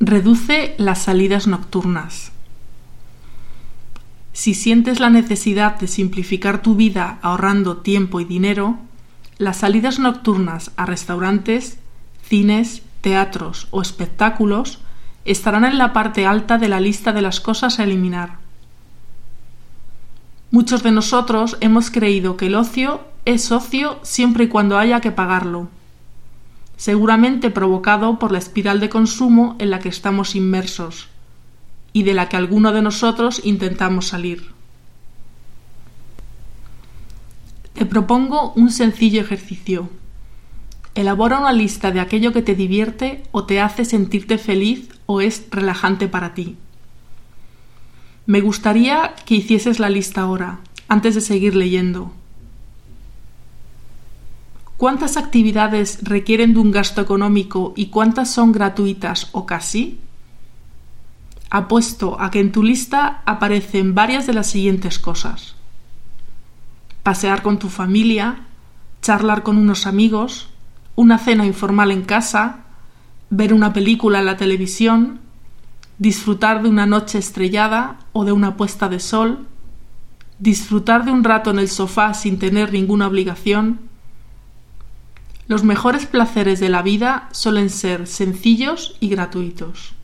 Reduce las salidas nocturnas. Si sientes la necesidad de simplificar tu vida ahorrando tiempo y dinero, las salidas nocturnas a restaurantes, cines, teatros o espectáculos estarán en la parte alta de la lista de las cosas a eliminar. Muchos de nosotros hemos creído que el ocio es ocio siempre y cuando haya que pagarlo, seguramente provocado por la espiral de consumo en la que estamos inmersos y de la que alguno de nosotros intentamos salir. Te propongo un sencillo ejercicio. Elabora una lista de aquello que te divierte o te hace sentirte feliz o es relajante para ti. Me gustaría que hicieses la lista ahora, antes de seguir leyendo. ¿Cuántas actividades requieren de un gasto económico y cuántas son gratuitas o casi? Apuesto a que en tu lista aparecen varias de las siguientes cosas. Pasear con tu familia, charlar con unos amigos, una cena informal en casa, ver una película en la televisión, disfrutar de una noche estrellada o de una puesta de sol, disfrutar de un rato en el sofá sin tener ninguna obligación. Los mejores placeres de la vida suelen ser sencillos y gratuitos.